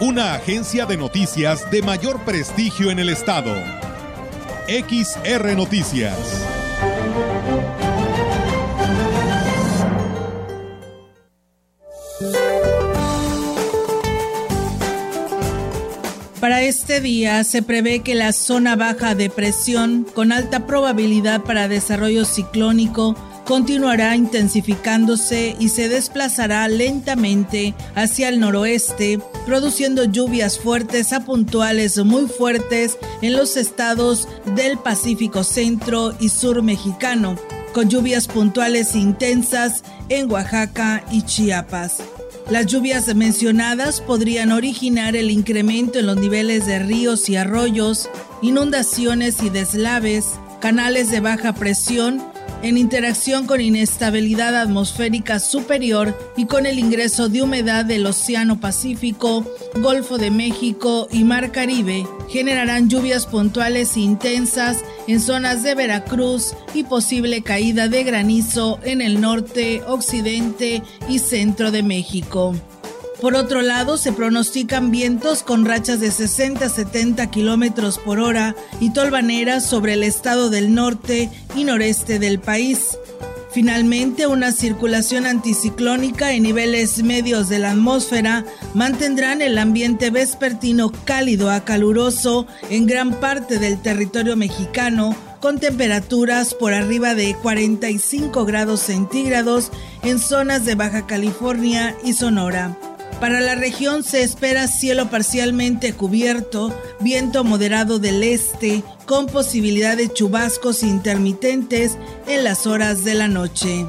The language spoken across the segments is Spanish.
Una agencia de noticias de mayor prestigio en el estado. XR Noticias. Para este día se prevé que la zona baja de presión, con alta probabilidad para desarrollo ciclónico, continuará intensificándose y se desplazará lentamente hacia el noroeste, produciendo lluvias fuertes a puntuales muy fuertes en los estados del Pacífico Centro y Sur mexicano, con lluvias puntuales intensas en Oaxaca y Chiapas. Las lluvias mencionadas podrían originar el incremento en los niveles de ríos y arroyos, inundaciones y deslaves, canales de baja presión en interacción con inestabilidad atmosférica superior y con el ingreso de humedad del Océano Pacífico, Golfo de México y Mar Caribe, generarán lluvias puntuales intensas en zonas de Veracruz y posible caída de granizo en el norte, occidente y centro de México. Por otro lado, se pronostican vientos con rachas de 60 a 70 kilómetros por hora y tolvaneras sobre el estado del norte y noreste del país. Finalmente, una circulación anticiclónica en niveles medios de la atmósfera mantendrán el ambiente vespertino cálido a caluroso en gran parte del territorio mexicano, con temperaturas por arriba de 45 grados centígrados en zonas de Baja California y Sonora. Para la región se espera cielo parcialmente cubierto, viento moderado del este, con posibilidad de chubascos intermitentes en las horas de la noche.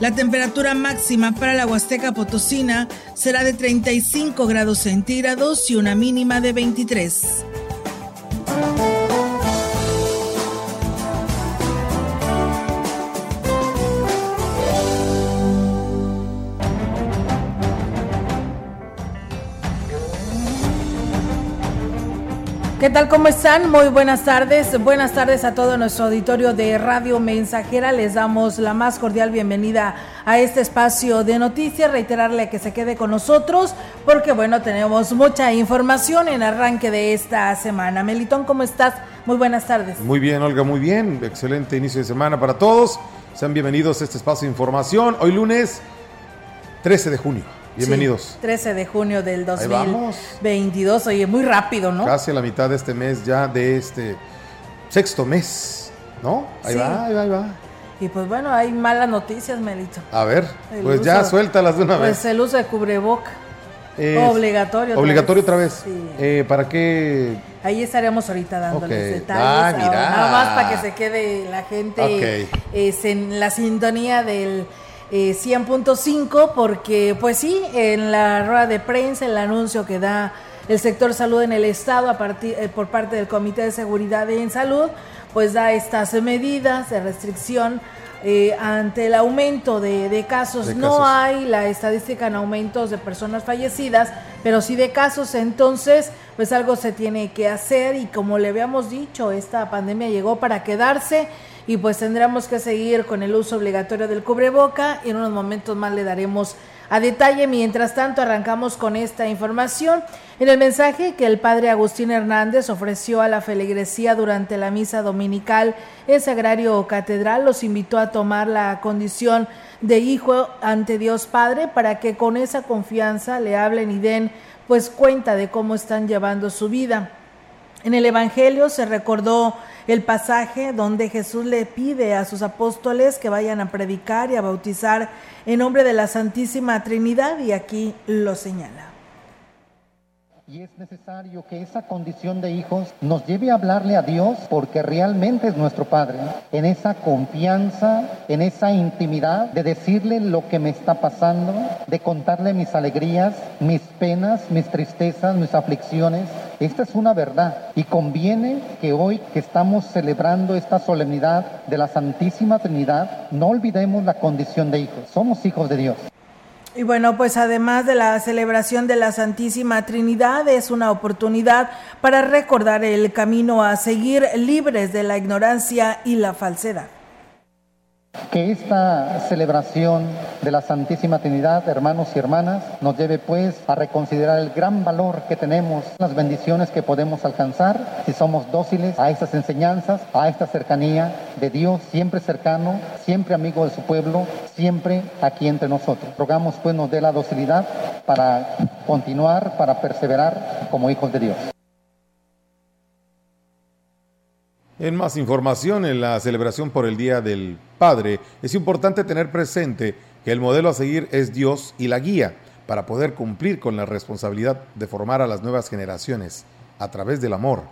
La temperatura máxima para la Huasteca Potosina será de 35 grados centígrados y una mínima de 23. ¿Qué tal? ¿Cómo están? Muy buenas tardes. Buenas tardes a todo nuestro auditorio de Radio Mensajera. Les damos la más cordial bienvenida a este espacio de noticias. Reiterarle que se quede con nosotros porque, bueno, tenemos mucha información en arranque de esta semana. Melitón, ¿cómo estás? Muy buenas tardes. Muy bien, Olga, muy bien. Excelente inicio de semana para todos. Sean bienvenidos a este espacio de información. Hoy lunes 13 de junio. Bienvenidos. 13 de junio del 2022. Oye, muy rápido, ¿no? Casi a la mitad de este mes ya, de este sexto mes, ¿no? Ahí va, ahí va, ahí va. Y pues bueno, hay malas noticias, Melito. A ver, pues ya suéltalas de una vez. Pues el uso de cubreboca. obligatorio. Obligatorio otra vez. Eh, ¿Para qué? Ahí estaremos ahorita dándoles detalles. Ah, mira. Nada más para que se quede la gente en la sintonía del 100.5 eh, porque pues sí, en la rueda de prensa, el anuncio que da el sector salud en el estado a partir, eh, por parte del Comité de Seguridad en Salud, pues da estas medidas de restricción eh, ante el aumento de, casos. No hay la estadística en aumentos de personas fallecidas, pero sí de casos, entonces pues algo se tiene que hacer y como le habíamos dicho, esta pandemia llegó para quedarse y pues tendremos que seguir con el uso obligatorio del cubreboca y en unos momentos más le daremos a detalle. Mientras tanto, arrancamos con esta información. En el mensaje que el padre Agustín Hernández ofreció a la feligresía durante la misa dominical en Sagrario Catedral, los invitó a tomar la condición de hijo ante Dios Padre para que con esa confianza le hablen y den pues cuenta de cómo están llevando su vida. En el Evangelio se recordó el pasaje donde Jesús le pide a sus apóstoles que vayan a predicar y a bautizar en nombre de la Santísima Trinidad y aquí lo señala. Y es necesario que esa condición de hijos nos lleve a hablarle a Dios porque realmente es nuestro Padre. En esa confianza, en esa intimidad de decirle lo que me está pasando, de contarle mis alegrías, mis penas, mis tristezas, mis aflicciones. Esta es una verdad y conviene que hoy que estamos celebrando esta solemnidad de la Santísima Trinidad, no olvidemos la condición de hijos. Somos hijos de Dios. Y bueno, pues además de la celebración de la Santísima Trinidad, es una oportunidad para recordar el camino a seguir libres de la ignorancia y la falsedad. Que esta celebración de la Santísima Trinidad, hermanos y hermanas, nos lleve pues a reconsiderar el gran valor que tenemos, las bendiciones que podemos alcanzar si somos dóciles a estas enseñanzas, a esta cercanía de Dios, siempre cercano, siempre amigo de su pueblo, siempre aquí entre nosotros. Rogamos pues nos dé la docilidad para continuar, para perseverar como hijos de Dios. En más información, en la celebración por el Día del Padre, es importante tener presente que el modelo a seguir es Dios y la guía para poder cumplir con la responsabilidad de formar a las nuevas generaciones a través del amor.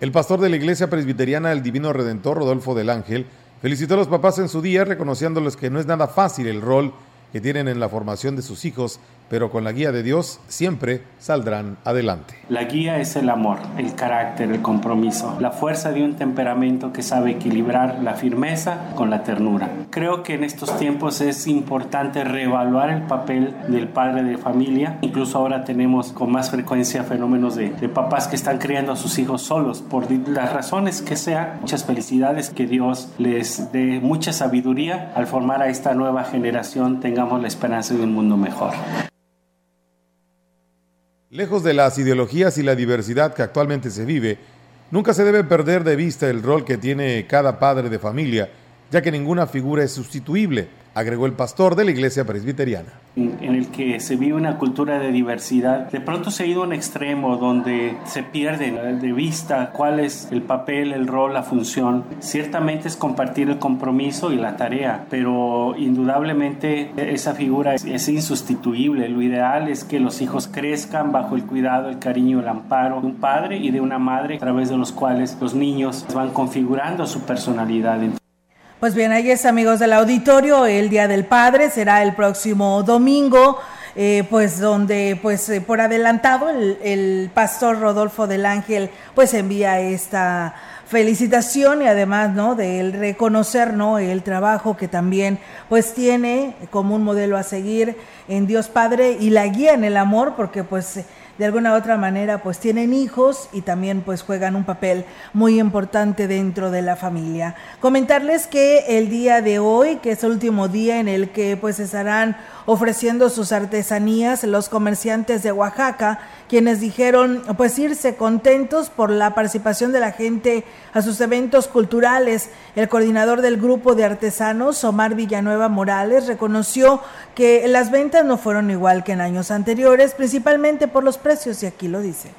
El pastor de la Iglesia Presbiteriana del Divino Redentor, Rodolfo del Ángel, felicitó a los papás en su día, reconociéndoles que no es nada fácil el rol que tienen en la formación de sus hijos pero con la guía de Dios siempre saldrán adelante. La guía es el amor, el carácter, el compromiso, la fuerza de un temperamento que sabe equilibrar la firmeza con la ternura. Creo que en estos tiempos es importante reevaluar el papel del padre de familia. Incluso ahora tenemos con más frecuencia fenómenos de, de papás que están criando a sus hijos solos por las razones que sean. Muchas felicidades, que Dios les dé mucha sabiduría al formar a esta nueva generación, tengamos la esperanza de un mundo mejor. Lejos de las ideologías y la diversidad que actualmente se vive, nunca se debe perder de vista el rol que tiene cada padre de familia, ya que ninguna figura es sustituible agregó el pastor de la iglesia presbiteriana. En el que se vive una cultura de diversidad, de pronto se ha ido a un extremo donde se pierde de vista cuál es el papel, el rol, la función. Ciertamente es compartir el compromiso y la tarea, pero indudablemente esa figura es, insustituible. Lo ideal es que los hijos crezcan bajo el cuidado, el cariño, el amparo de un padre y de una madre, a través de los cuales los niños van configurando su personalidad. Pues bien, ahí es amigos del auditorio, el Día del Padre será el próximo domingo. Eh, pues donde pues eh, por adelantado el, pastor Rodolfo del Ángel pues envía esta felicitación y además no de el reconocer no el trabajo que también pues tiene como un modelo a seguir en Dios Padre y la guía en el amor porque pues de alguna u otra manera pues tienen hijos y también pues juegan un papel muy importante dentro de la familia. Comentarles que el día de hoy, que es el último día en el que pues estarán ofreciendo sus artesanías los comerciantes de Oaxaca, quienes dijeron pues irse contentos por la participación de la gente a sus eventos culturales. El coordinador del grupo de artesanos, Omar Villanueva Morales, reconoció que las ventas no fueron igual que en años anteriores, principalmente por los precios, y aquí lo dice.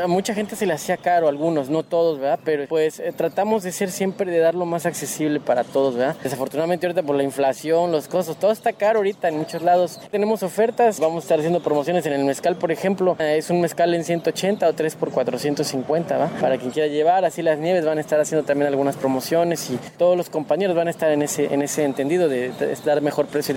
A mucha gente se le hacía caro, algunos, no todos, ¿verdad? Pero pues eh, tratamos de ser siempre de dar lo más accesible para todos, ¿verdad? Desafortunadamente ahorita por la inflación, los costos, todo está caro ahorita en muchos lados. Tenemos ofertas, vamos a estar haciendo promociones en el mezcal, por ejemplo. Eh, es un mezcal en 180 o 3 por 450, ¿va? Para quien quiera llevar, así las nieves van a estar haciendo también algunas promociones y todos los compañeros van a estar en ese, en ese entendido de dar mejor precio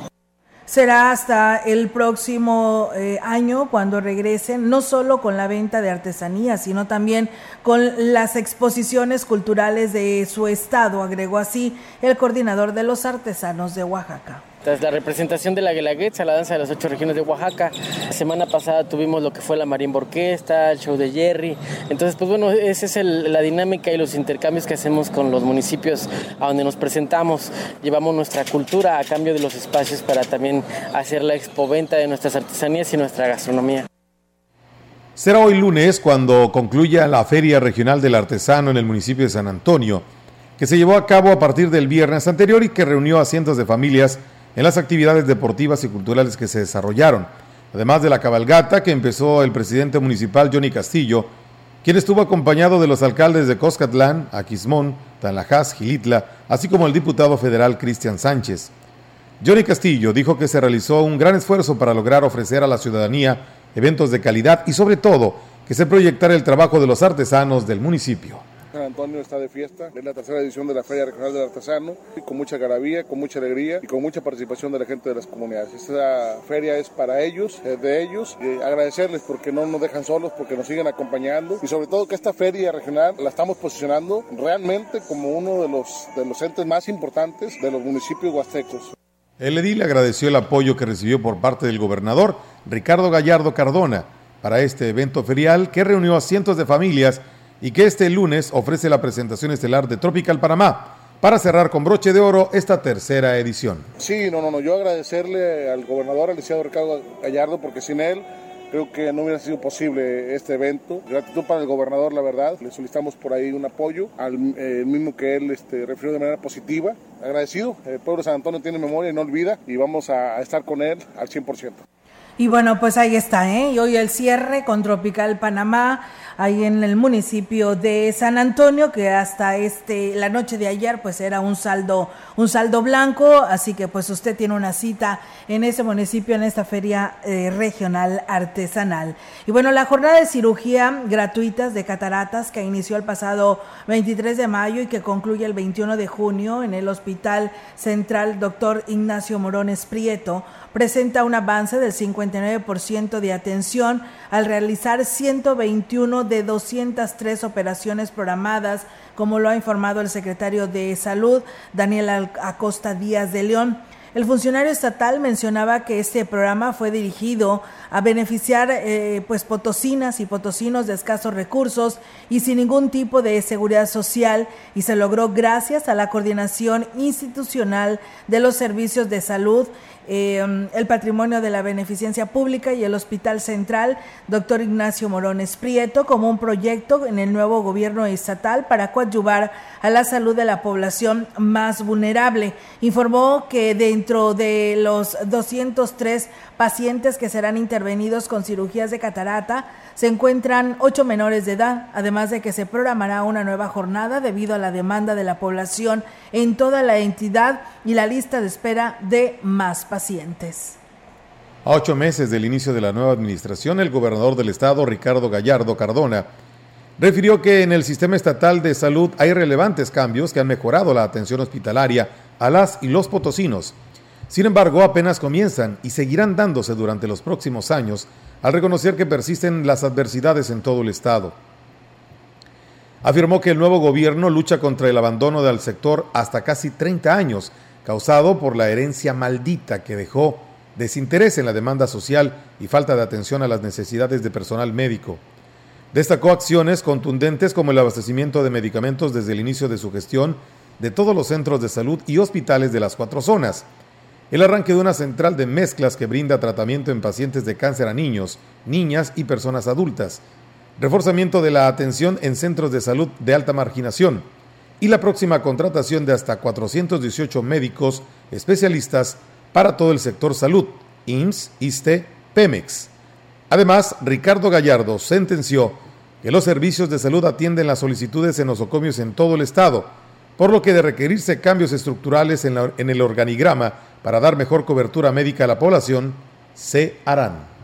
será hasta el próximo eh, año cuando regresen, no solo con la venta de artesanías, sino también con las exposiciones culturales de su estado, agregó así el coordinador de los artesanos de Oaxaca. La representación de la Guelaguetza, la danza de las ocho regiones de Oaxaca. La semana pasada tuvimos lo que fue la marimba orquesta, el show de Jerry. Entonces, pues bueno, esa es la dinámica y los intercambios que hacemos con los municipios a donde nos presentamos. Llevamos nuestra cultura a cambio de los espacios para también hacer la expoventa de nuestras artesanías y nuestra gastronomía. Será hoy lunes cuando concluya la Feria Regional del Artesano en el municipio de San Antonio, que se llevó a cabo a partir del viernes anterior y que reunió a cientos de familias en las actividades deportivas y culturales que se desarrollaron, además de la cabalgata que empezó el presidente municipal Johnny Castillo, quien estuvo acompañado de los alcaldes de Coscatlán, Aquismón, Tanlajas, Gilitla, así como el diputado federal Cristian Sánchez. Johnny Castillo dijo que se realizó un gran esfuerzo para lograr ofrecer a la ciudadanía eventos de calidad y sobre todo que se proyectara el trabajo de los artesanos del municipio. San Antonio está de fiesta, es la tercera edición de la Feria Regional del Artesano, y con mucha garabía, con mucha alegría y con mucha participación de la gente de las comunidades. Esta feria es para ellos, es de ellos, y agradecerles porque no nos dejan solos, porque nos siguen acompañando y sobre todo que esta feria regional la estamos posicionando realmente como uno de los, de los entes más importantes de los municipios huastecos. El edil agradeció el apoyo que recibió por parte del gobernador Ricardo Gallardo Cardona para este evento ferial que reunió a cientos de familias y que este lunes ofrece la presentación estelar de Tropical Panamá para cerrar con broche de oro esta tercera edición. Sí, no, no, no, yo agradecerle al gobernador, al licenciado Ricardo Gallardo, porque sin él creo que no hubiera sido posible este evento. Gratitud para el gobernador, la verdad. Le solicitamos por ahí un apoyo, al eh, mismo que él este, refirió de manera positiva. Agradecido, el pueblo de San Antonio tiene memoria y no olvida y vamos a, a estar con él al 100%. Y bueno, pues ahí está, ¿eh? Y hoy el cierre con Tropical Panamá, ahí en el municipio de San Antonio, que hasta este, la noche de ayer, pues era un saldo, un saldo blanco, así que pues usted tiene una cita en ese municipio, en esta feria eh, regional artesanal. Y bueno, la jornada de cirugía gratuitas de cataratas que inició el pasado 23 de mayo y que concluye el 21 de junio en el Hospital Central Doctor Ignacio Morones Prieto, presenta un avance del 59% de atención al realizar 121 de 203 operaciones programadas, como lo ha informado el secretario de Salud, Daniel Acosta Díaz de León. El funcionario estatal mencionaba que este programa fue dirigido a beneficiar eh, pues potosinas y potosinos de escasos recursos y sin ningún tipo de seguridad social y se logró gracias a la coordinación institucional de los servicios de salud eh, el patrimonio de la beneficencia pública y el Hospital Central, doctor Ignacio Morones Prieto, como un proyecto en el nuevo gobierno estatal para coadyuvar a la salud de la población más vulnerable. Informó que dentro de los 203 pacientes que serán intervenidos con cirugías de catarata, se encuentran ocho menores de edad, además de que se programará una nueva jornada debido a la demanda de la población en toda la entidad y la lista de espera de más pacientes. A ocho meses del inicio de la nueva administración, el gobernador del estado, Ricardo Gallardo Cardona, refirió que en el sistema estatal de salud hay relevantes cambios que han mejorado la atención hospitalaria a las y los potosinos. Sin embargo, apenas comienzan y seguirán dándose durante los próximos años al reconocer que persisten las adversidades en todo el Estado. Afirmó que el nuevo gobierno lucha contra el abandono del sector hasta casi 30 años, causado por la herencia maldita que dejó desinterés en la demanda social y falta de atención a las necesidades de personal médico. Destacó acciones contundentes como el abastecimiento de medicamentos desde el inicio de su gestión de todos los centros de salud y hospitales de las cuatro zonas, el arranque de una central de mezclas que brinda tratamiento en pacientes de cáncer a niños, niñas y personas adultas, reforzamiento de la atención en centros de salud de alta marginación y la próxima contratación de hasta 418 médicos especialistas para todo el sector salud, IMSS, ISTE, PEMEX. Además, Ricardo Gallardo sentenció que los servicios de salud atienden las solicitudes en nosocomios en todo el estado, por lo que de requerirse cambios estructurales en, en el organigrama para dar mejor cobertura médica a la población, se harán.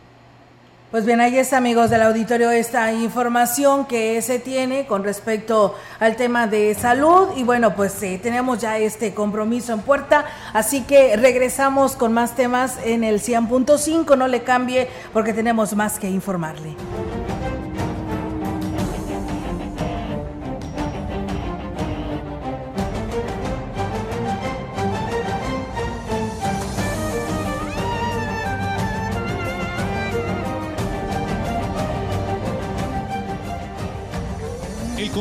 Pues bien, ahí está, amigos del auditorio, esta información que se tiene con respecto al tema de salud. Y bueno, pues eh, tenemos ya este compromiso en puerta. Así que regresamos con más temas en el 100.5. No le cambie porque tenemos más que informarle.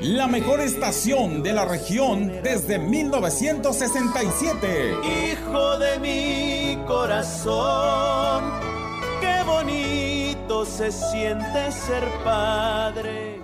la mejor estación de la región desde 1967. Hijo de mi corazón, qué bonito se siente ser padre.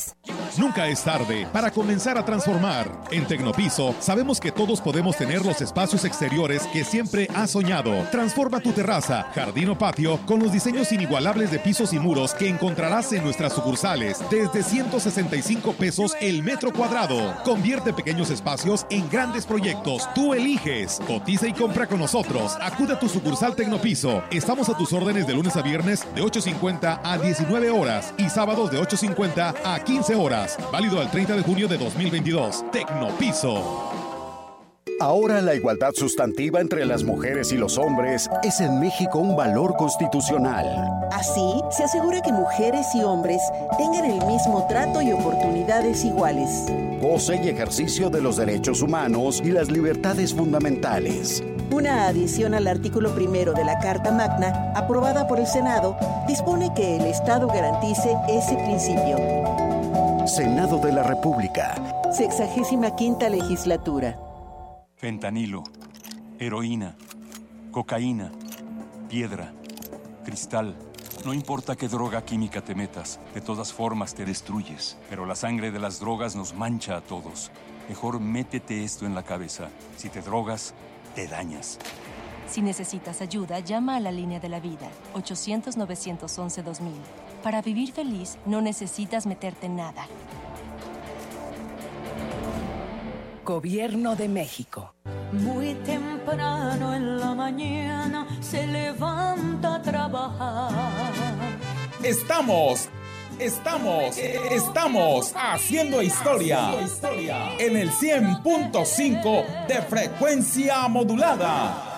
Nunca es tarde para comenzar a transformar. En Tecnopiso sabemos que todos podemos tener los espacios exteriores que siempre has soñado. Transforma tu terraza, jardín o patio con los diseños inigualables de pisos y muros que encontrarás en nuestras sucursales desde 165 pesos el metro cuadrado. Convierte pequeños espacios en grandes proyectos. Tú eliges. Cotiza y compra con nosotros. Acude a tu sucursal Tecnopiso. Estamos a tus órdenes de lunes a viernes de 8.50 a 19 horas y sábados de 8.50 a 15 horas. Válido al 30 de junio de 2022. Tecnopiso. Ahora la igualdad sustantiva entre las mujeres y los hombres es en México un valor constitucional. Así, se asegura que mujeres y hombres tengan el mismo trato y oportunidades iguales. Goce y ejercicio de los derechos humanos y las libertades fundamentales. Una adición al artículo primero de la Carta Magna, aprobada por el Senado, dispone que el Estado garantice ese principio. Senado de la República. Sexagésima quinta legislatura. Fentanilo, heroína, cocaína, piedra, cristal. No importa qué droga química te metas, de todas formas te destruyes. Pero la sangre de las drogas nos mancha a todos. Mejor métete esto en la cabeza. Si te drogas, te dañas. Si necesitas ayuda, llama a la línea de la vida, 800-911-2000. Para vivir feliz, no necesitas meterte en nada. Gobierno de México. Muy temprano en la mañana se levanta a trabajar. Estamos Estamos, estamos haciendo historia en el 100.5 de frecuencia modulada.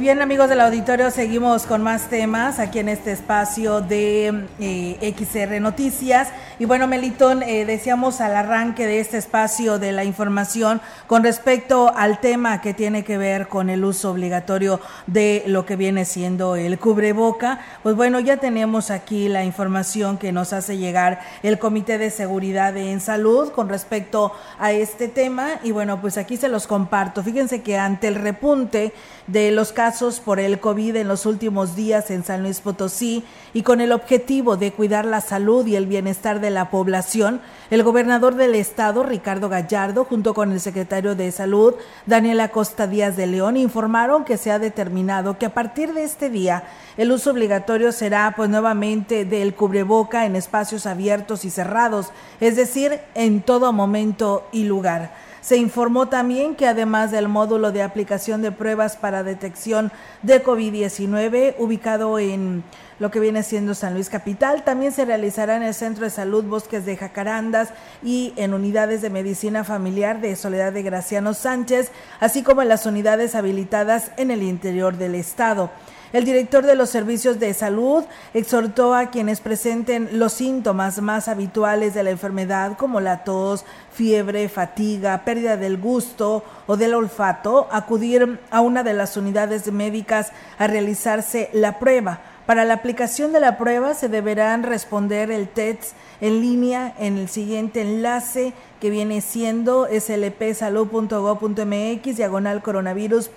Bien amigos del auditorio, seguimos con más temas aquí en este espacio de eh, XR Noticias. Y bueno, Melitón, eh, decíamos al arranque de este espacio de la información con respecto al tema que tiene que ver con el uso obligatorio de lo que viene siendo el cubreboca. Pues bueno, ya tenemos aquí la información que nos hace llegar el Comité de Seguridad en Salud con respecto a este tema. Y bueno, pues aquí se los comparto. Fíjense que ante el repunte de los casos por el COVID en los últimos días en San Luis Potosí y con el objetivo de cuidar la salud y el bienestar de la población, el gobernador del estado, Ricardo Gallardo, junto con el secretario de Salud, Daniela Costa Díaz de León, informaron que se ha determinado que a partir de este día el uso obligatorio será pues nuevamente del cubreboca en espacios abiertos y cerrados, es decir, en todo momento y lugar. Se informó también que además del módulo de aplicación de pruebas para detección de COVID-19 ubicado en lo que viene siendo San Luis Capital, también se realizará en el Centro de Salud Bosques de Jacarandas y en unidades de medicina familiar de Soledad de Graciano Sánchez, así como en las unidades habilitadas en el interior del estado. El director de los servicios de salud exhortó a quienes presenten los síntomas más habituales de la enfermedad como la tos, fiebre, fatiga, pérdida del gusto o del olfato, acudir a una de las unidades médicas a realizarse la prueba. Para la aplicación de la prueba se deberán responder el test en línea en el siguiente enlace que viene siendo slpsalud.gov.mx diagonal coronavirus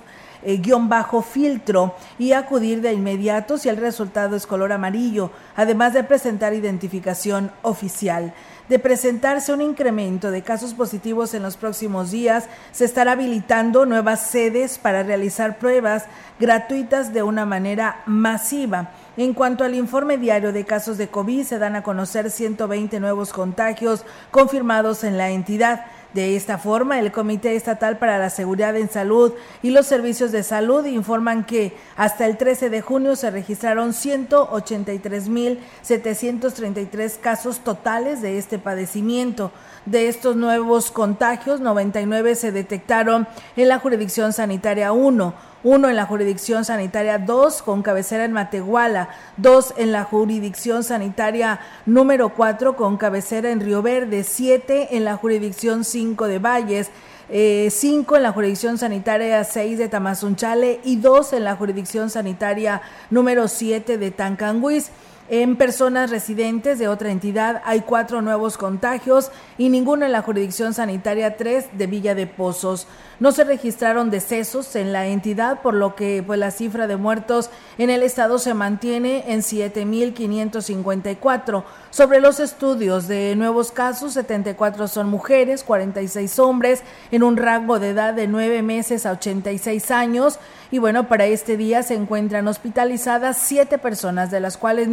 eh, guion bajo filtro y acudir de inmediato si el resultado es color amarillo, además de presentar identificación oficial. De presentarse un incremento de casos positivos en los próximos días, se estará habilitando nuevas sedes para realizar pruebas gratuitas de una manera masiva. En cuanto al informe diario de casos de COVID, se dan a conocer 120 nuevos contagios confirmados en la entidad. De esta forma, el Comité Estatal para la Seguridad en Salud y los Servicios de Salud informan que hasta el 13 de junio se registraron 183.733 casos totales de este padecimiento. De estos nuevos contagios, 99 se detectaron en la jurisdicción sanitaria 1, uno en la jurisdicción sanitaria. 2 con cabecera en Matehuala, dos en la jurisdicción sanitaria número 4 con cabecera en Río Verde, siete en la jurisdicción 5 de Valles, eh, cinco en la jurisdicción sanitaria 6 de Tamazunchale. Y dos en la jurisdicción sanitaria número 7 de Tancanguis. En personas residentes de otra entidad hay cuatro nuevos contagios y ninguno en la jurisdicción sanitaria 3 de Villa de Pozos. No se registraron decesos en la entidad, por lo que pues, la cifra de muertos en el estado se mantiene en 7.554. Sobre los estudios de nuevos casos, 74 son mujeres, 46 hombres, en un rango de edad de 9 meses a 86 años. Y bueno, para este día se encuentran hospitalizadas siete personas, de las cuales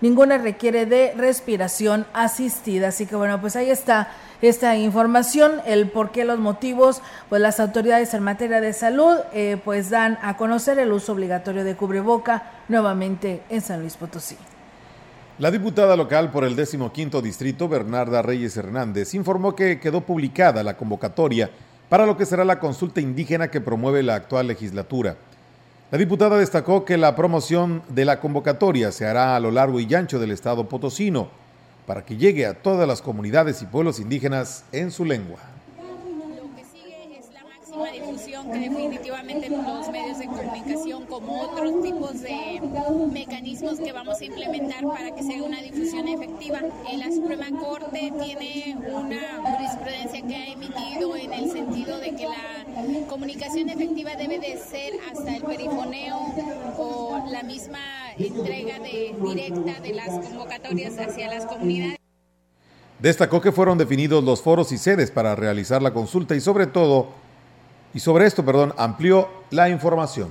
ninguna requiere de respiración asistida. Así que bueno, pues ahí está esta información, el por qué, los motivos, pues las autoridades en materia de salud eh, pues dan a conocer el uso obligatorio de cubreboca nuevamente en San Luis Potosí. La diputada local por el 15 distrito, Bernarda Reyes Hernández, informó que quedó publicada la convocatoria para lo que será la consulta indígena que promueve la actual legislatura. La diputada destacó que la promoción de la convocatoria se hará a lo largo y ancho del estado potosino para que llegue a todas las comunidades y pueblos indígenas en su lengua difusión que definitivamente los medios de comunicación como otros tipos de mecanismos que vamos a implementar para que sea una difusión efectiva. La Suprema Corte tiene una jurisprudencia que ha emitido en el sentido de que la comunicación efectiva debe de ser hasta el perifoneo o la misma entrega de, directa de las convocatorias hacia las comunidades. Destacó que fueron definidos los foros y sedes para realizar la consulta y sobre todo y sobre esto, perdón, amplió la información.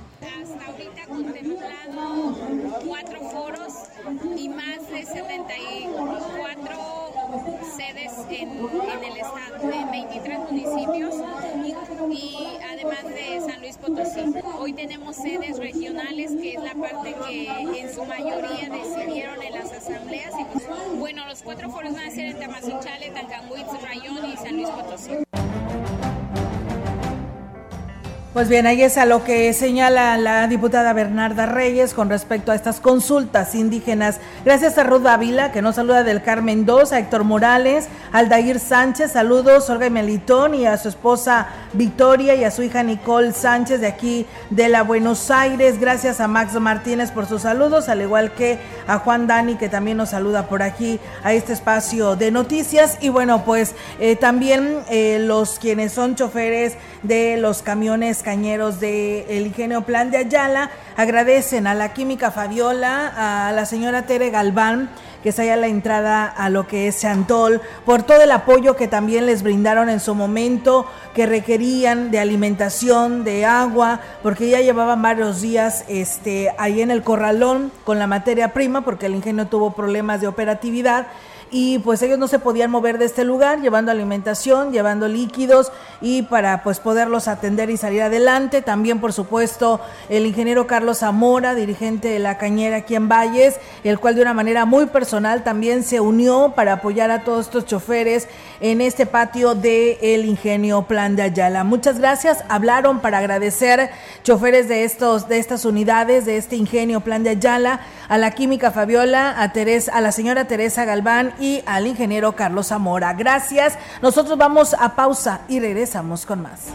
Pues bien, ahí es a lo que señala la diputada Bernarda Reyes con respecto a estas consultas indígenas. Gracias a Ruth Ávila, que nos saluda del Carmen 2, a Héctor Morales, Aldair Sánchez, saludos, Olga Melitón y a su esposa Victoria y a su hija Nicole Sánchez de aquí de la Buenos Aires. Gracias a Max Martínez por sus saludos, al igual que a Juan Dani, que también nos saluda por aquí a este espacio de noticias. Y bueno, pues eh, también eh, los quienes son choferes de los camiones cañeros del el ingenio Plan de Ayala. Agradecen a la química Fabiola, a la señora Tere Galván, que es allá la entrada a lo que es Chantol, por todo el apoyo que también les brindaron en su momento, que requerían de alimentación, de agua, porque ya llevaban varios días este, ahí en el corralón con la materia prima, porque el ingenio tuvo problemas de operatividad y pues ellos no se podían mover de este lugar llevando alimentación, llevando líquidos y para pues poderlos atender y salir adelante. También por supuesto el ingeniero Carlos Zamora, dirigente de la cañera aquí en Valles, el cual de una manera muy personal también se unió para apoyar a todos estos choferes en este patio del el ingenio Plan de Ayala. Muchas gracias. Hablaron para agradecer choferes de estos de estas unidades de este ingenio Plan de Ayala, a la química Fabiola, a Teresa, a la señora Teresa Galván y al ingeniero Carlos Zamora. Gracias. Nosotros vamos a pausa y regresamos con más.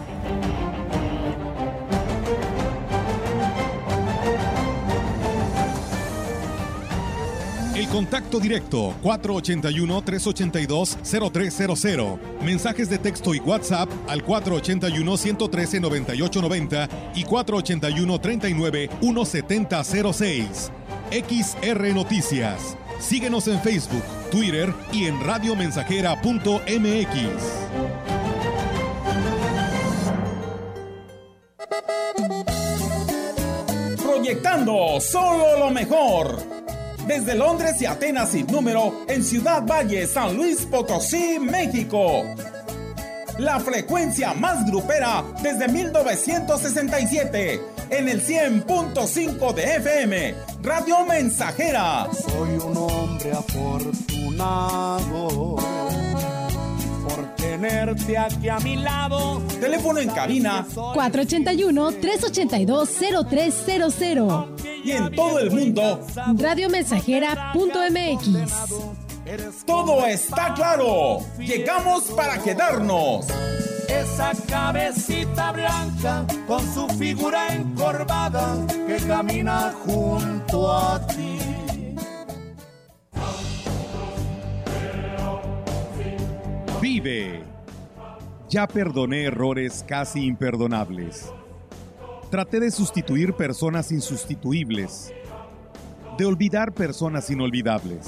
El contacto directo 481-382-0300. Mensajes de texto y WhatsApp al 481-113-9890 y 481-39-1706. XR Noticias. Síguenos en Facebook, Twitter y en radiomensajera.mx. Proyectando solo lo mejor. Desde Londres y Atenas sin número, en Ciudad Valle, San Luis Potosí, México. la frecuencia más grupera desde 1967, en el 100.5 de FM, Radio Mensajera. Soy un hombre afortunado por tenerte aquí a mi lado. Teléfono en cabina 481-382-0300. Y en todo el mundo, radiomensajera.mx. Todo está claro. Llegamos para quedarnos. Esa cabecita blanca con su figura encorvada que camina junto a ti. Vive. Ya perdoné errores casi imperdonables. Traté de sustituir personas insustituibles. De olvidar personas inolvidables.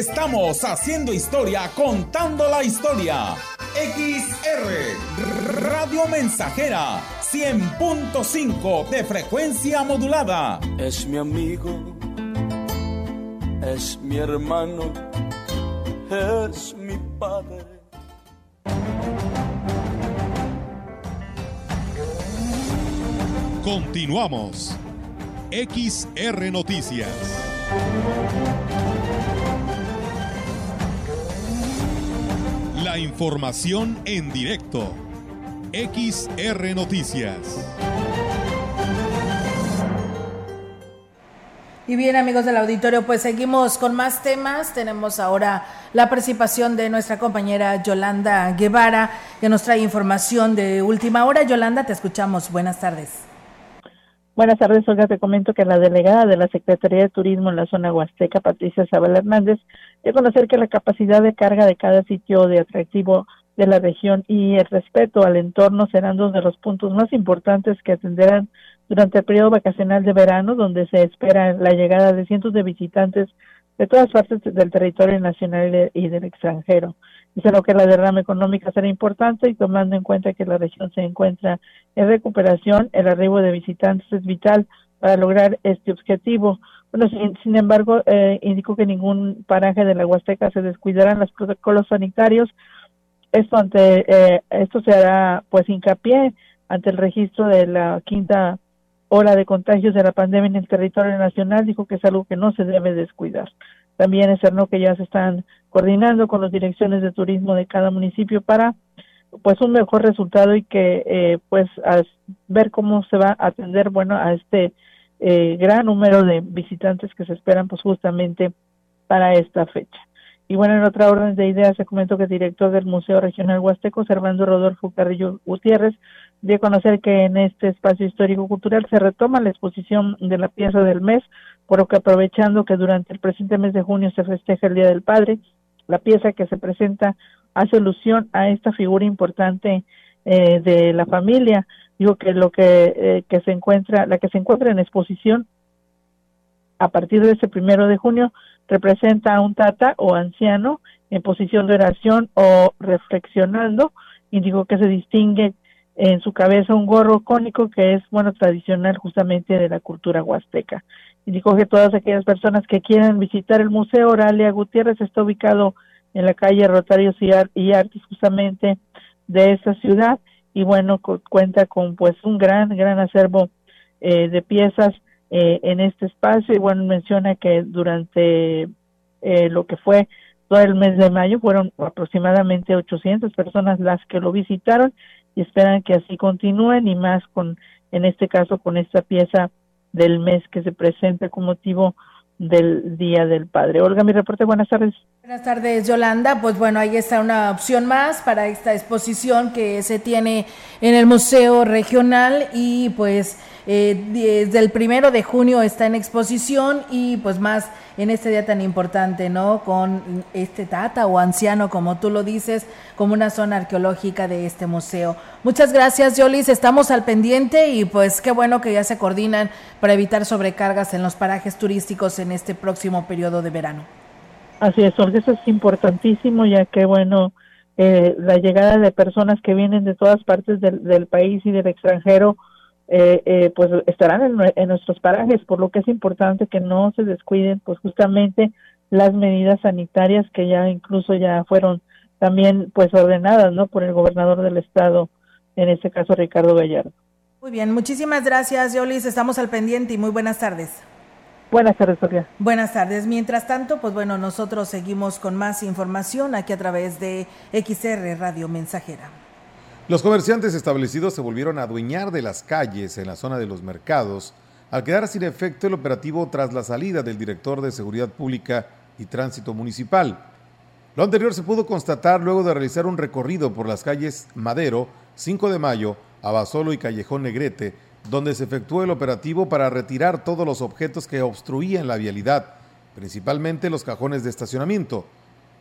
Estamos haciendo historia, contando la historia. XR Radio Mensajera 100.5 de frecuencia modulada. Es mi amigo, es mi hermano, es mi padre. Continuamos. XR Noticias. La información en directo. XR Noticias. Y bien, amigos del auditorio, pues seguimos con más temas. Tenemos ahora la participación de nuestra compañera Yolanda Guevara, que nos trae información de última hora. Yolanda, te escuchamos. Buenas tardes. Buenas tardes, Olga. Te comento que la delegada de la Secretaría de Turismo en la zona huasteca, Patricia Zabal Hernández, dio conocer que la capacidad de carga de cada sitio de atractivo de la región y el respeto al entorno serán dos de los puntos más importantes que atenderán durante el periodo vacacional de verano, donde se espera la llegada de cientos de visitantes de todas partes del territorio nacional y del extranjero. Dice lo que la derrama económica será importante y tomando en cuenta que la región se encuentra en recuperación, el arribo de visitantes es vital para lograr este objetivo. Bueno, sin, embargo, eh, indicó que ningún paraje de la Huasteca se descuidarán los protocolos sanitarios. Esto ante eh, esto se hará pues hincapié ante el registro de la quinta ola de contagios de la pandemia en el territorio nacional, dijo que es algo que no se debe descuidar. También externó que ya se están coordinando con las direcciones de turismo de cada municipio para pues un mejor resultado y que eh, pues ver cómo se va a atender bueno a este eh, gran número de visitantes que se esperan pues justamente para esta fecha. Y bueno, en otra orden de ideas se comentó que el director del Museo Regional Huasteco, Servando Rodolfo Carrillo Gutiérrez, dio a conocer que en este espacio histórico cultural se retoma la exposición de la pieza del mes, por lo que aprovechando que durante el presente mes de junio se festeja el Día del Padre, la pieza que se presenta hace alusión a esta figura importante eh, de la familia. Digo que lo que, eh, que se encuentra, la que se encuentra en exposición a partir de ese primero de junio representa a un tata o anciano en posición de oración o reflexionando, digo que se distingue en su cabeza un gorro cónico que es, bueno, tradicional justamente de la cultura huasteca. Indicó que todas aquellas personas que quieran visitar el Museo Oralia Gutiérrez está ubicado la calle Rotarios y, Artes justamente de esa ciudad. Y bueno, cuenta con pues un gran, gran acervo eh, de piezas eh, en este espacio. Y bueno, menciona que durante eh, lo que fue todo el mes de mayo fueron aproximadamente 800 personas las que lo visitaron y esperan que así continúen y más con, en este caso, con esta pieza del mes que se presenta con motivo del Día del Padre. Olga, mi reporte, buenas tardes. Buenas tardes, Yolanda. Pues bueno, ahí está una opción más para esta exposición que se tiene en el Museo Regional y pues eh, desde el primero de junio está en exposición y pues más en este día tan importante, ¿no? Con este tata o anciano, como tú lo dices, como una zona arqueológica de este museo. Muchas gracias, Yolis. Estamos al pendiente y pues qué bueno que ya se coordinan para evitar sobrecargas en los parajes turísticos en este próximo periodo de verano. Así es, porque eso es importantísimo, ya que bueno, eh, la llegada de personas que vienen de todas partes del país y del extranjero eh, eh, pues estarán en, nuestros parajes, por lo que es importante que no se descuiden pues justamente las medidas sanitarias que ya incluso ya fueron también pues ordenadas no por el gobernador del estado en este caso Ricardo Gallardo. Muy bien, muchísimas gracias Yolis, estamos al pendiente y muy buenas tardes. Buenas tardes, Sofía. Buenas tardes. Mientras tanto, pues bueno, nosotros seguimos con más información aquí a través de XR Radio Mensajera. Los comerciantes establecidos se volvieron a adueñar de las calles en la zona de los mercados al quedar sin efecto el operativo tras la salida del director de Seguridad Pública y Tránsito Municipal. Lo anterior se pudo constatar luego de realizar un recorrido por las calles Madero, 5 de Mayo, Abasolo y Callejón Negrete, donde se efectuó el operativo para retirar todos los objetos que obstruían la vialidad, principalmente los cajones de estacionamiento.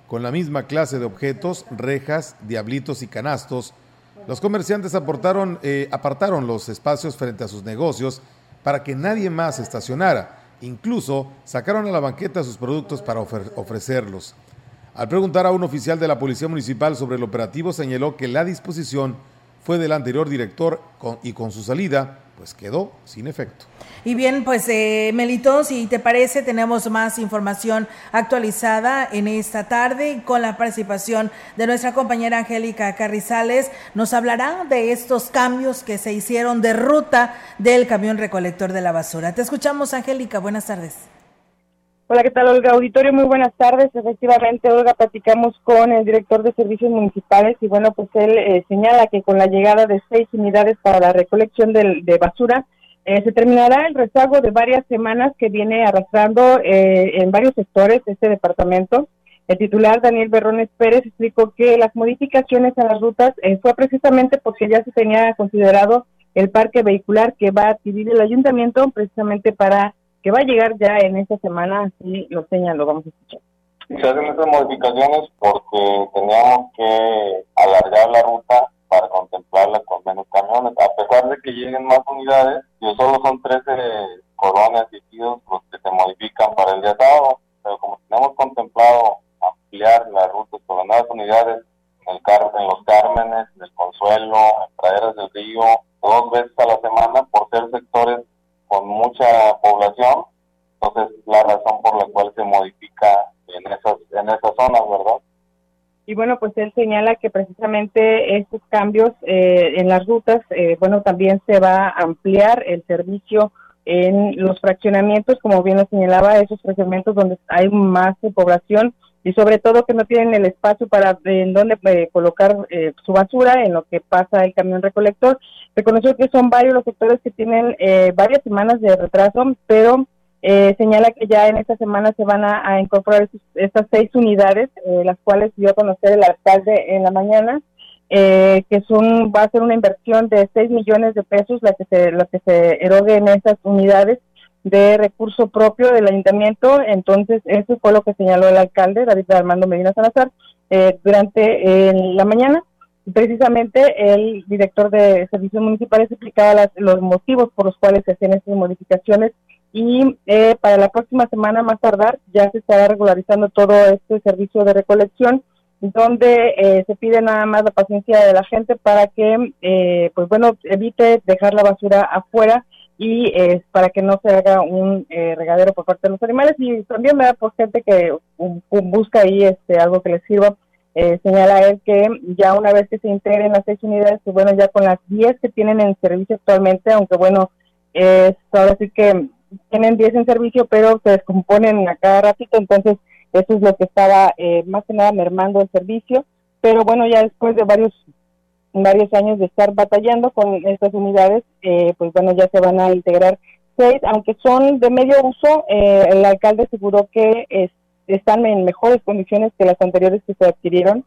Con la misma clase de objetos, rejas, diablitos y canastos, los comerciantes eh, apartaron los espacios frente a sus negocios para que nadie más estacionara. Incluso sacaron a la banqueta sus productos para ofrecerlos. Al preguntar a un oficial de la Policía Municipal sobre el operativo, señaló que la disposición fue del anterior director y con su salida pues quedó sin efecto. Y bien, pues eh, Melito, si te parece, tenemos más información actualizada en esta tarde con la participación de nuestra compañera Angélica Carrizales. Nos hablará de estos cambios que se hicieron de ruta del camión recolector de la basura. Te escuchamos, Angélica. Buenas tardes. Hola, ¿qué tal, Olga? Auditorio, muy buenas tardes. Efectivamente, Olga, platicamos con el director de servicios municipales y bueno, pues él eh, señala que con la llegada de seis unidades para la recolección de, basura, Eh, se terminará el rezago de varias semanas que viene arrastrando eh, en varios sectores este departamento. El titular Daniel Berrones Pérez explicó que las modificaciones a las rutas eh, fue precisamente porque ya se tenía considerado el parque vehicular que va a adquirir el ayuntamiento precisamente para que va a llegar ya en esta semana, así lo señaló, vamos a escuchar. Se hacen estas modificaciones porque teníamos que alargar la ruta para contemplarla con menos camiones, a pesar de que lleguen más unidades, que solo son 13 colones y los que se modifican para el día sábado, pero como tenemos contemplado ampliar las rutas con las nuevas unidades en, el Car en los Cármenes, en el Consuelo, en Praderas del Río, dos veces a la semana por ser sectores con mucha población, entonces la razón por la cual se modifica en esas, en esas zonas, ¿verdad? Y bueno, pues él señala que precisamente estos cambios eh, en las rutas, eh, bueno, también se va a ampliar el servicio en los fraccionamientos, como bien lo señalaba, esos fraccionamientos donde hay más población y sobre todo que no tienen el espacio para en donde eh, colocar su basura en lo que pasa el camión recolector. Reconoció que son varios los sectores que tienen varias semanas de retraso, pero eh, señala que ya en esta semana se van a, incorporar estas seis unidades, eh, las cuales dio a conocer el alcalde en la mañana, eh, que son, va a ser una inversión de 6 millones de pesos la que se, la que se erogue en esas unidades de recurso propio del ayuntamiento. Entonces, eso fue lo que señaló el alcalde, David Armando Medina Salazar, durante la mañana. Precisamente el director de servicios municipales explicaba los motivos por los cuales se hacen estas modificaciones y eh, para la próxima semana más tardar ya se estará regularizando todo este servicio de recolección donde eh, se pide nada más la paciencia de la gente para que eh, pues bueno evite dejar la basura afuera y para que no se haga un regadero por parte de los animales. Y también me da por gente que busca ahí este algo que les sirva señala él que ya una vez que se integren las seis unidades pues bueno ya con las diez que tienen en servicio actualmente aunque bueno es ahora sí que tienen 10 en servicio, pero se descomponen a cada ratito, entonces eso es lo que estaba eh, más que nada mermando el servicio, pero bueno, ya después de varios varios años de estar batallando con estas unidades, eh, pues bueno, ya se van a integrar seis, aunque son de medio uso, eh, el alcalde aseguró que están en mejores condiciones que las anteriores que se adquirieron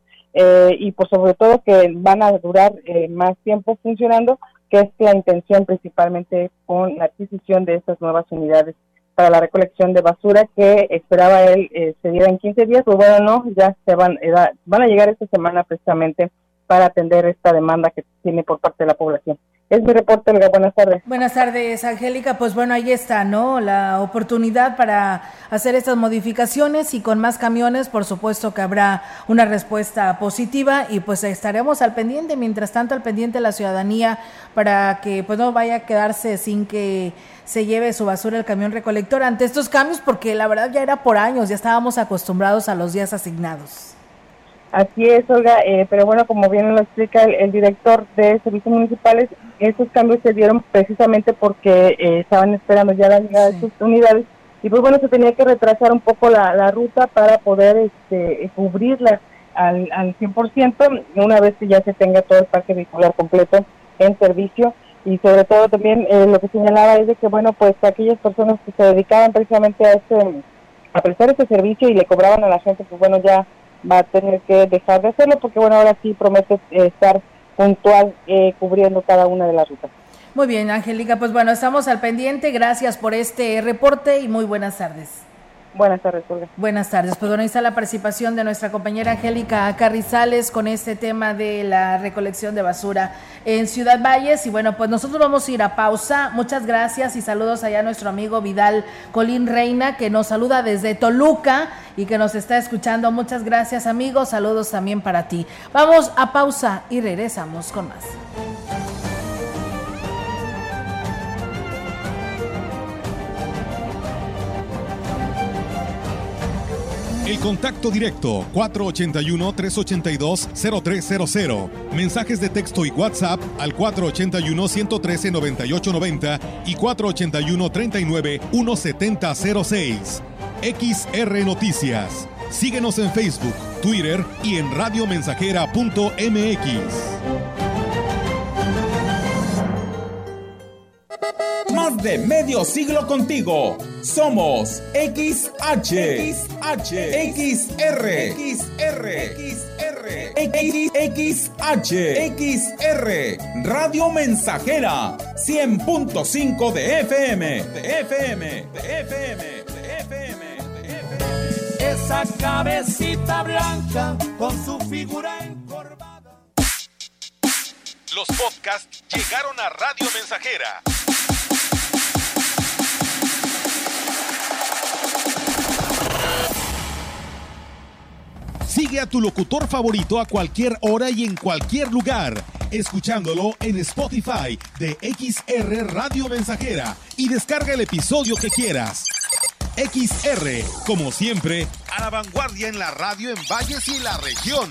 y por sobre todo que van a durar más tiempo funcionando, que es la intención principalmente con la adquisición de estas nuevas unidades para la recolección de basura que esperaba él eh, se diera en 15 días, pues bueno, no, ya se van, eh, van a llegar esta semana precisamente para atender esta demanda que tiene por parte de la población. Es mi reporte, Olga. Buenas tardes. Buenas tardes, Angélica. Pues bueno, ahí está, ¿no? La oportunidad para hacer estas modificaciones y con más camiones, por supuesto que habrá una respuesta positiva y pues estaremos al pendiente, mientras tanto al pendiente la ciudadanía para que pues no vaya a quedarse sin que se lleve su basura el camión recolector ante estos cambios porque la verdad ya era por años, ya estábamos acostumbrados a los días asignados. Así es, Olga, eh, pero bueno, como bien lo explica el, director de servicios municipales, esos cambios se dieron precisamente porque eh, estaban esperando ya la llegada de sus unidades y pues bueno, se tenía que retrasar un poco la, ruta para poder este, cubrirla al, al 100% una vez que ya se tenga todo el parque vehicular completo en servicio. Y sobre todo también eh, lo que señalaba es de que bueno, pues aquellas personas que se dedicaban precisamente a este a prestar ese servicio y le cobraban a la gente, pues bueno, ya va a tener que dejar de hacerlo porque bueno, ahora sí promete eh, estar puntual eh, cubriendo cada una de las rutas. Muy bien, Angélica, pues bueno, estamos al pendiente. Gracias por este reporte y muy buenas tardes. Buenas tardes, Olga. Buenas tardes. Pues bueno, ahí está la participación de nuestra compañera Angélica Carrizales con este tema de la recolección de basura en Ciudad Valles. Y bueno, pues nosotros vamos a ir a pausa. Muchas gracias y saludos allá a nuestro amigo Vidal Colín Reina, que nos saluda desde Toluca y que nos está escuchando. Muchas gracias, amigos. Saludos también para ti. Vamos a pausa y regresamos con más. El contacto directo 481-382-0300. Mensajes de texto y WhatsApp al 481-113-9890 y 481-39-1706. XR Noticias. Síguenos en Facebook, Twitter y en radiomensajera.mx. de medio siglo contigo. Somos XH, XH, XR, XR, XR, XH, XR, Radio Mensajera, 100.5 de FM, de FM, de FM, de FM, de FM. Esa cabecita blanca con su figura encorvada. Los podcasts llegaron a Radio Mensajera. Sigue a tu locutor favorito a cualquier hora y en cualquier lugar, escuchándolo en Spotify de XR Radio Mensajera y descarga el episodio que quieras. XR, como siempre, a la vanguardia en la radio en Valles y la región.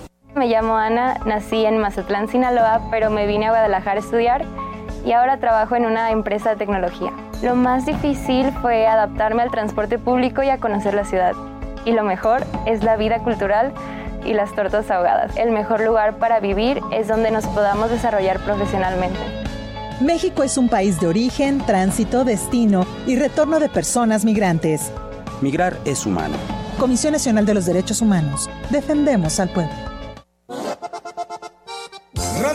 Me llamo Ana, nací en Mazatlán, Sinaloa, pero me vine a Guadalajara a estudiar y ahora trabajo en una empresa de tecnología. Lo más difícil fue adaptarme al transporte público y a conocer la ciudad. Y lo mejor es la vida cultural y las tortas ahogadas. El mejor lugar para vivir es donde nos podamos desarrollar profesionalmente. México es un país de origen, tránsito, destino y retorno de personas migrantes. Migrar es humano. Comisión Nacional de los Derechos Humanos. Defendemos al pueblo.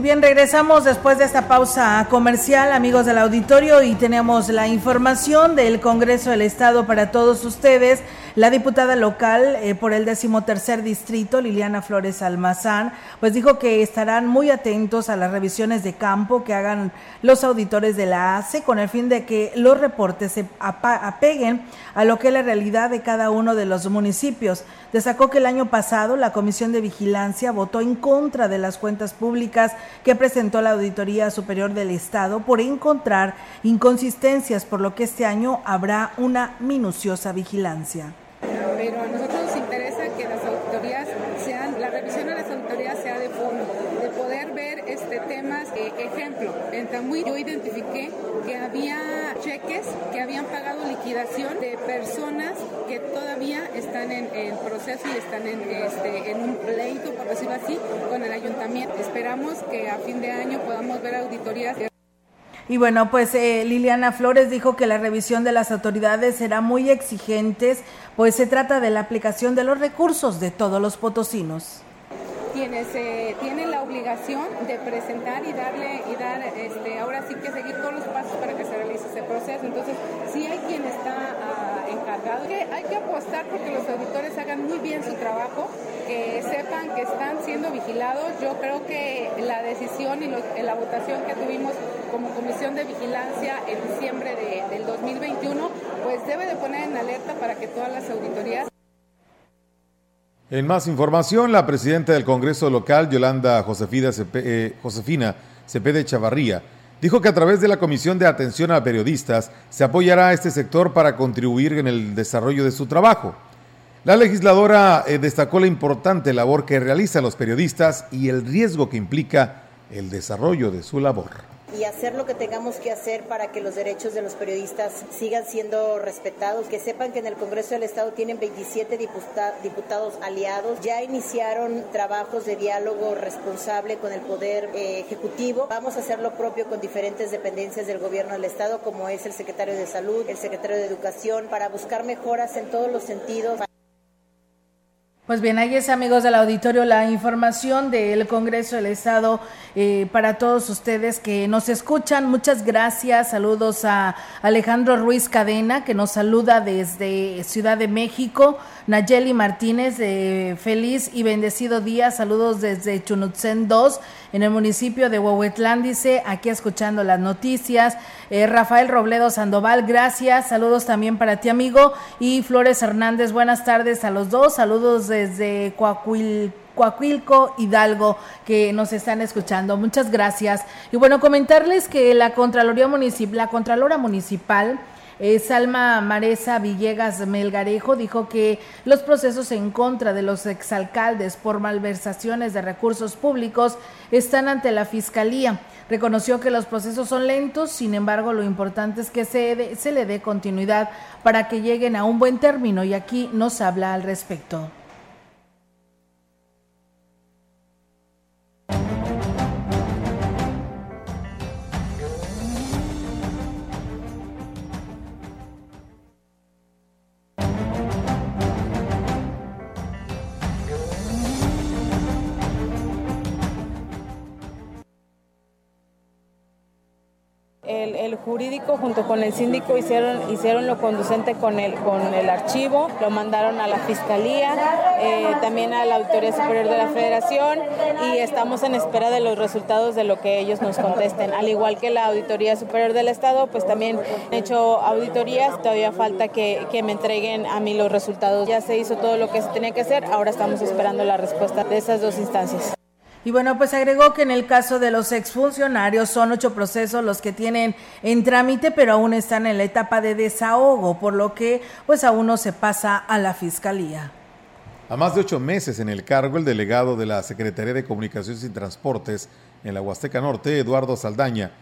Bien, regresamos después de esta pausa comercial, amigos del auditorio, y tenemos la información del Congreso del Estado para todos ustedes. La diputada local eh, por el decimotercer distrito, Liliana Flores Almazán, pues dijo que estarán muy atentos a las revisiones de campo que hagan los auditores de la ACE con el fin de que los reportes se apeguen a lo que es la realidad de cada uno de los municipios. Destacó que el año pasado la Comisión de Vigilancia votó en contra de las cuentas públicas que presentó la Auditoría Superior del Estado por encontrar inconsistencias, por lo que este año habrá una minuciosa vigilancia. Pero a nosotros nos interesa que las auditorías sean, la revisión de las auditorías sea de fondo, de poder ver este temas. Eh, ejemplo, en Tamuy yo identifiqué que había cheques que habían pagado liquidación de personas que todavía están en, en proceso y están en, este, en un pleito, por decirlo así, con el ayuntamiento. Esperamos que a fin de año podamos ver auditorías. Y bueno, pues eh, Liliana Flores dijo que la revisión de las autoridades será muy exigentes, pues se trata de la aplicación de los recursos de todos los potosinos quienes eh, tienen la obligación de presentar y darle y dar este ahora sí que seguir todos los pasos para que se realice ese proceso. Entonces sí hay quien está uh, encargado. Hay que apostar porque los auditores hagan muy bien su trabajo que sepan que están siendo vigilados. Yo creo que la decisión y los, la votación que tuvimos como comisión de vigilancia en diciembre de, del 2021 pues debe de poner en alerta para que todas las auditorías en más información, la presidenta del Congreso local, Yolanda Josefina, eh, Josefina Cepede Chavarría, dijo que a través de la Comisión de Atención a Periodistas se apoyará a este sector para contribuir en el desarrollo de su trabajo. La legisladora eh, destacó la importante labor que realizan los periodistas y el riesgo que implica el desarrollo de su labor. Y hacer lo que tengamos que hacer para que los derechos de los periodistas sigan siendo respetados, que sepan que en el Congreso del Estado tienen 27 diputados aliados, ya iniciaron trabajos de diálogo responsable con el Poder eh, Ejecutivo, vamos a hacer lo propio con diferentes dependencias del Gobierno del Estado, como es el Secretario de Salud, el Secretario de Educación, para buscar mejoras en todos los sentidos. Pues bien, ahí es amigos del auditorio la información del Congreso del Estado eh, para todos ustedes que nos escuchan. Muchas gracias. Saludos a Alejandro Ruiz Cadena que nos saluda desde Ciudad de México. Nayeli Martínez, de feliz y bendecido día. Saludos desde Chunutzen 2 en el municipio de Huehuetlán, dice, aquí escuchando las noticias. Eh, Rafael Robledo Sandoval, gracias. Saludos también para ti, amigo. Y Flores Hernández, buenas tardes a los dos. Saludos desde Coahuilco, Hidalgo, que nos están escuchando. Muchas gracias. Y bueno, comentarles que la Contraloría Municipal, la Contralora Municipal, eh, Salma Maresa Villegas Melgarejo dijo que los procesos en contra de los exalcaldes por malversaciones de recursos públicos están ante la Fiscalía. Reconoció que los procesos son lentos, sin embargo lo importante es que se, se le dé continuidad para que lleguen a un buen término y aquí nos habla al respecto. El, jurídico junto con el síndico hicieron, hicieron lo conducente con el, con el archivo, lo mandaron a la fiscalía, eh, también a la Auditoría Superior de la Federación y estamos en espera de los resultados de lo que ellos nos contesten. Al igual que la Auditoría Superior del Estado, pues también he hecho auditorías, todavía falta que, que me entreguen a mí los resultados. Ya se hizo todo lo que se tenía que hacer, ahora estamos esperando la respuesta de esas dos instancias. Y bueno, pues agregó que en el caso de los exfuncionarios son ocho procesos los que tienen en trámite, pero aún están en la etapa de desahogo, por lo que pues aún no se pasa a la fiscalía. A más de ocho meses en el cargo, el delegado de la Secretaría de Comunicaciones y Transportes en la Huasteca Norte, Eduardo Saldaña,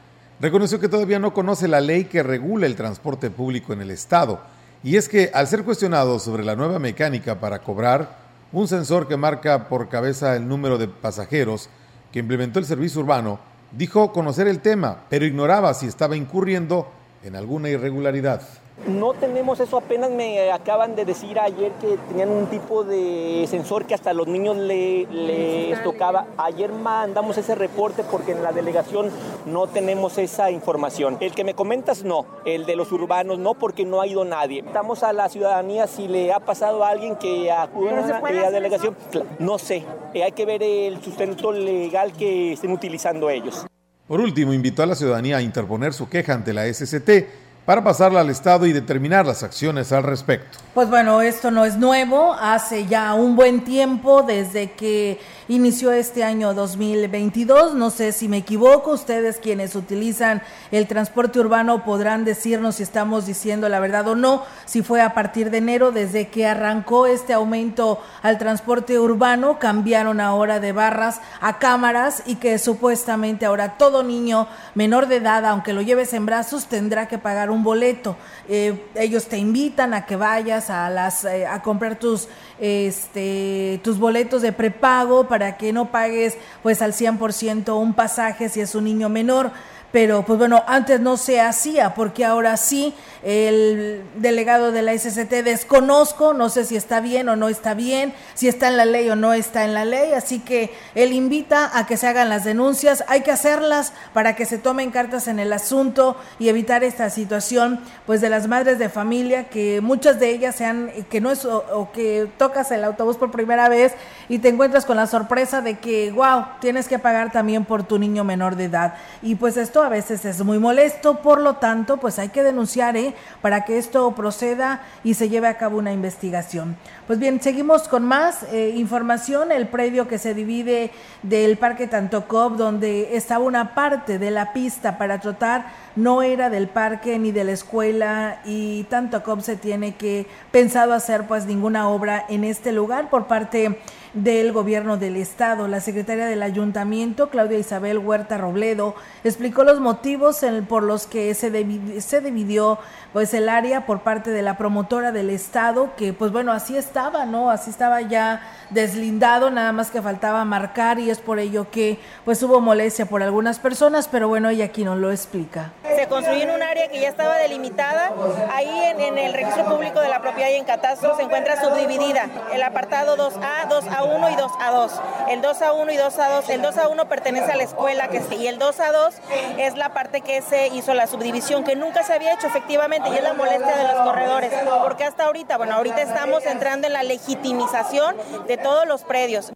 reconoció que todavía no conoce la ley que regula el transporte público en el Estado. Y es que al ser cuestionado sobre la nueva mecánica para cobrar un sensor que marca por cabeza el número de pasajeros que implementó el servicio urbano, dijo conocer el tema, pero ignoraba si estaba incurriendo en alguna irregularidad. No tenemos eso, apenas me acaban de decir ayer que tenían un tipo de sensor que hasta los niños les tocaba. Ayer mandamos ese reporte porque en la delegación no tenemos esa información. El que me comentas no, el de los urbanos no porque no ha ido nadie. Estamos a la ciudadanía si le ha pasado a alguien que acude a la delegación. No sé, eh, hay que ver el sustento legal que estén utilizando ellos. Por último, invitó a la ciudadanía a interponer su queja ante la SCT para pasarla al Estado y determinar las acciones al respecto. Pues bueno, esto no es nuevo, hace ya un buen tiempo desde que inició este año 2022. No sé si me equivoco, ustedes quienes utilizan el transporte urbano podrán decirnos si estamos diciendo la verdad o no, si fue a partir de enero, desde que arrancó este aumento al transporte urbano, cambiaron ahora de barras a cámaras y que supuestamente ahora todo niño menor de edad, aunque lo lleves en brazos, tendrá que pagar un boleto. Eh, ellos te invitan a que vayas a, las, eh, a comprar tus este, tus boletos de prepago para que no pagues pues al 100% un pasaje si es un niño menor pero pues bueno, antes no se hacía, porque ahora sí, el delegado de la SCT desconozco, no sé si está bien o no está bien, si está en la ley o no está en la ley, así que él invita a que se hagan las denuncias, hay que hacerlas para que se tomen cartas en el asunto y evitar esta situación pues de las madres de familia, que muchas de ellas sean, que no es, o, que tocas el autobús por primera vez y te encuentras con la sorpresa de que, wow, tienes que pagar también por tu niño menor de edad. Y pues esto a veces es muy molesto, por lo tanto, pues hay que denunciar ¿eh? para que esto proceda y se lleve a cabo una investigación. Pues bien, seguimos con más eh, información. El predio que se divide del Parque Tantocop, donde estaba una parte de la pista para trotar, no era del parque ni de la escuela y Tantocop se tiene que pensado hacer pues ninguna obra en este lugar por parte del gobierno del estado. La secretaria del ayuntamiento, Claudia Isabel Huerta Robledo, explicó los motivos por los que se, se dividió pues el área por parte de la promotora del estado, que pues bueno, así estaba, ¿no? Así estaba ya deslindado, nada más que faltaba marcar y es por ello que pues hubo molestia por algunas personas, pero bueno, ella aquí nos lo explica. Se construyó en un área que ya estaba delimitada, ahí en, el registro público de la propiedad y en catastro se encuentra subdividida el apartado 2A, 2A1 y 2A2. El 2A1 y 2A2, el 2A1 pertenece a la escuela que y el 2A2 es la parte que se hizo la subdivisión que nunca se había hecho efectivamente y es la molestia de los corredores, porque hasta ahorita, bueno, ahorita estamos entrando en la legitimización de todos los predios.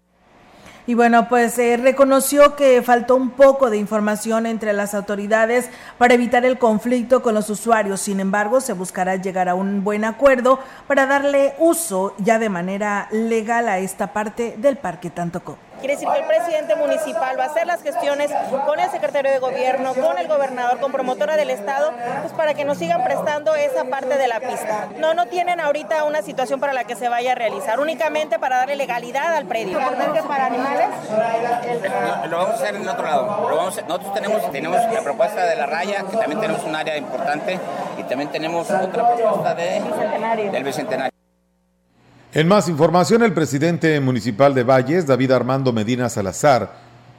Y bueno, pues eh, reconoció que faltó un poco de información entre las autoridades para evitar el conflicto con los usuarios. Sin embargo, se buscará llegar a un buen acuerdo para darle uso ya de manera legal a esta parte del Parque Tantoco. Quiere decir que el presidente municipal va a hacer las gestiones con el secretario de gobierno, con el gobernador, con promotora del estado, pues para que nos sigan prestando esa parte de la pista. No, no tienen ahorita una situación para la que se vaya a realizar, únicamente para darle legalidad al predio. para animales? Lo, vamos a hacer en otro lado. nosotros tenemos, tenemos la propuesta de la raya, que también tenemos un área importante, y también tenemos otra propuesta de, del bicentenario. En más información, el presidente municipal de Valles, David Armando Medina Salazar,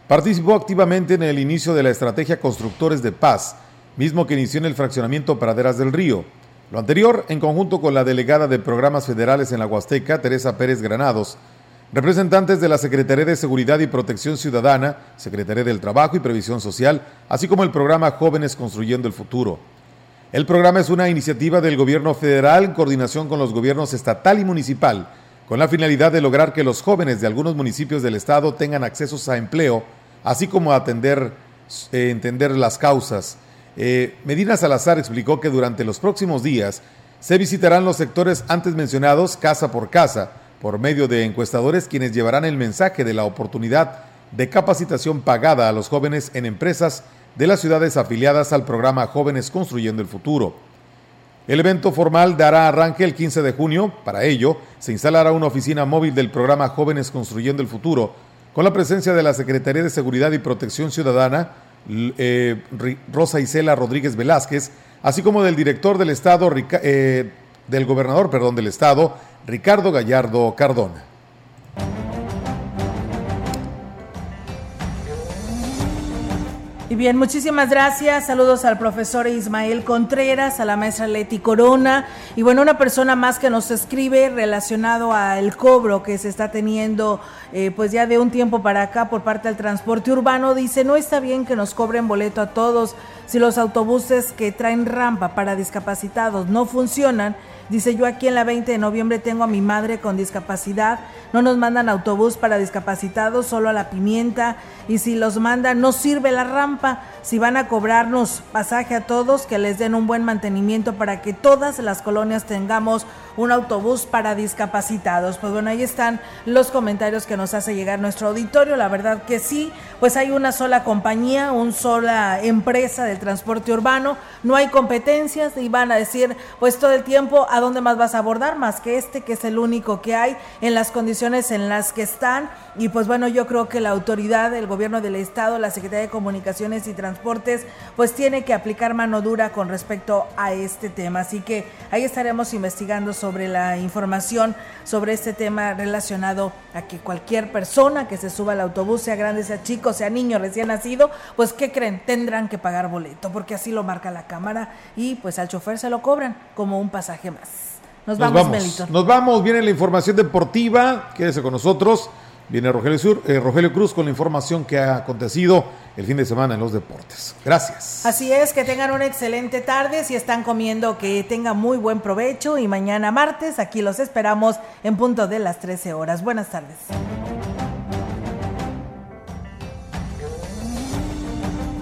participó activamente en el inicio de la estrategia Constructores de Paz, mismo que inició en el fraccionamiento Praderas del Río. Lo anterior, en conjunto con la delegada de programas federales en la Huasteca, Teresa Pérez Granados, representantes de la Secretaría de Seguridad y Protección Ciudadana, Secretaría del Trabajo y Previsión Social, así como el programa Jóvenes Construyendo el Futuro. El programa es una iniciativa del gobierno federal en coordinación con los gobiernos estatal y municipal, con la finalidad de lograr que los jóvenes de algunos municipios del estado tengan acceso a empleo, así como atender, eh, entender las causas. Eh, Medina Salazar explicó que durante los próximos días se visitarán los sectores antes mencionados casa por casa, por medio de encuestadores quienes llevarán el mensaje de la oportunidad de capacitación pagada a los jóvenes en empresas de las ciudades afiliadas al programa Jóvenes Construyendo el Futuro. El evento formal dará arranque el 15 de junio. Para ello, se instalará una oficina móvil del programa Jóvenes Construyendo el Futuro, con la presencia de la Secretaría de Seguridad y Protección Ciudadana, eh, Rosa Isela Rodríguez Velázquez, así como del director del Estado, eh, del gobernador, perdón, del Estado, Ricardo Gallardo Cardona. Y bien, muchísimas gracias. Saludos al profesor Ismael Contreras, a la maestra Leti Corona. Y bueno, una persona más que nos escribe relacionado al cobro que se está teniendo eh, pues ya de un tiempo para acá por parte del transporte urbano. Dice, no está bien que nos cobren boleto a todos si los autobuses que traen rampa para discapacitados no funcionan Dice, yo aquí en la 20 de noviembre tengo a mi madre con discapacidad, no nos mandan autobús para discapacitados, solo a la pimienta, y si los mandan no sirve la rampa, si van a cobrarnos pasaje a todos, que les den un buen mantenimiento para que todas las colonias tengamos un autobús para discapacitados. Pues bueno, ahí están los comentarios que nos hace llegar nuestro auditorio, la verdad que sí, pues hay una sola compañía, una sola empresa del transporte urbano, no hay competencias y van a decir pues todo el tiempo a dónde más vas a abordar más que este que es el único que hay en las condiciones en las que están. Y pues bueno yo creo que la autoridad el gobierno del estado la secretaría de comunicaciones y transportes pues tiene que aplicar mano dura con respecto a este tema. Así que ahí estaremos investigando sobre la información sobre este tema relacionado a que cualquier persona que se suba al autobús sea grande sea chico sea niño recién nacido pues qué creen tendrán que pagar boleto porque así lo marca la cámara y pues al chofer se lo cobran como un pasaje más nos, vamos, Melito. Nos vamos, viene la información deportiva, quédese con nosotros. Viene Rogelio, Sur, eh, Rogelio Cruz con la información que ha acontecido el fin de semana en los deportes. Gracias. Así es, que tengan una excelente tarde. Si están comiendo, que tengan muy buen provecho. Y mañana martes, aquí los esperamos en punto de las 13 horas. Buenas tardes.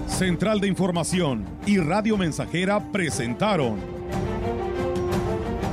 Central de Información y Radio Mensajera presentaron